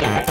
Yeah.